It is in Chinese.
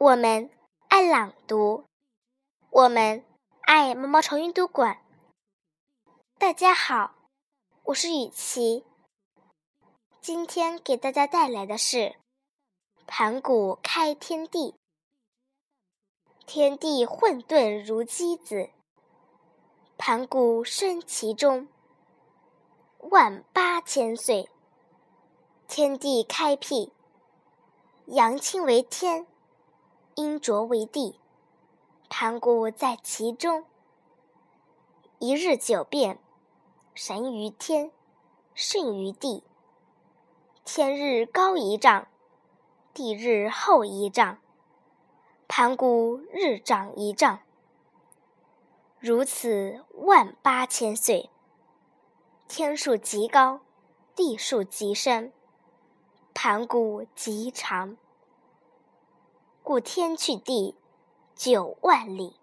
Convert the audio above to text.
我们爱朗读，我们爱毛毛虫阅读馆。大家好，我是雨琪，今天给大家带来的是盘古开天地。天地混沌如鸡子，盘古生其中。万八千岁，天地开辟，阳清为天，阴浊为地，盘古在其中。一日九变，神于天，圣于地。天日高一丈，地日后一丈。盘古日长一丈，如此万八千岁。天数极高，地数极深，盘古极长，故天去地九万里。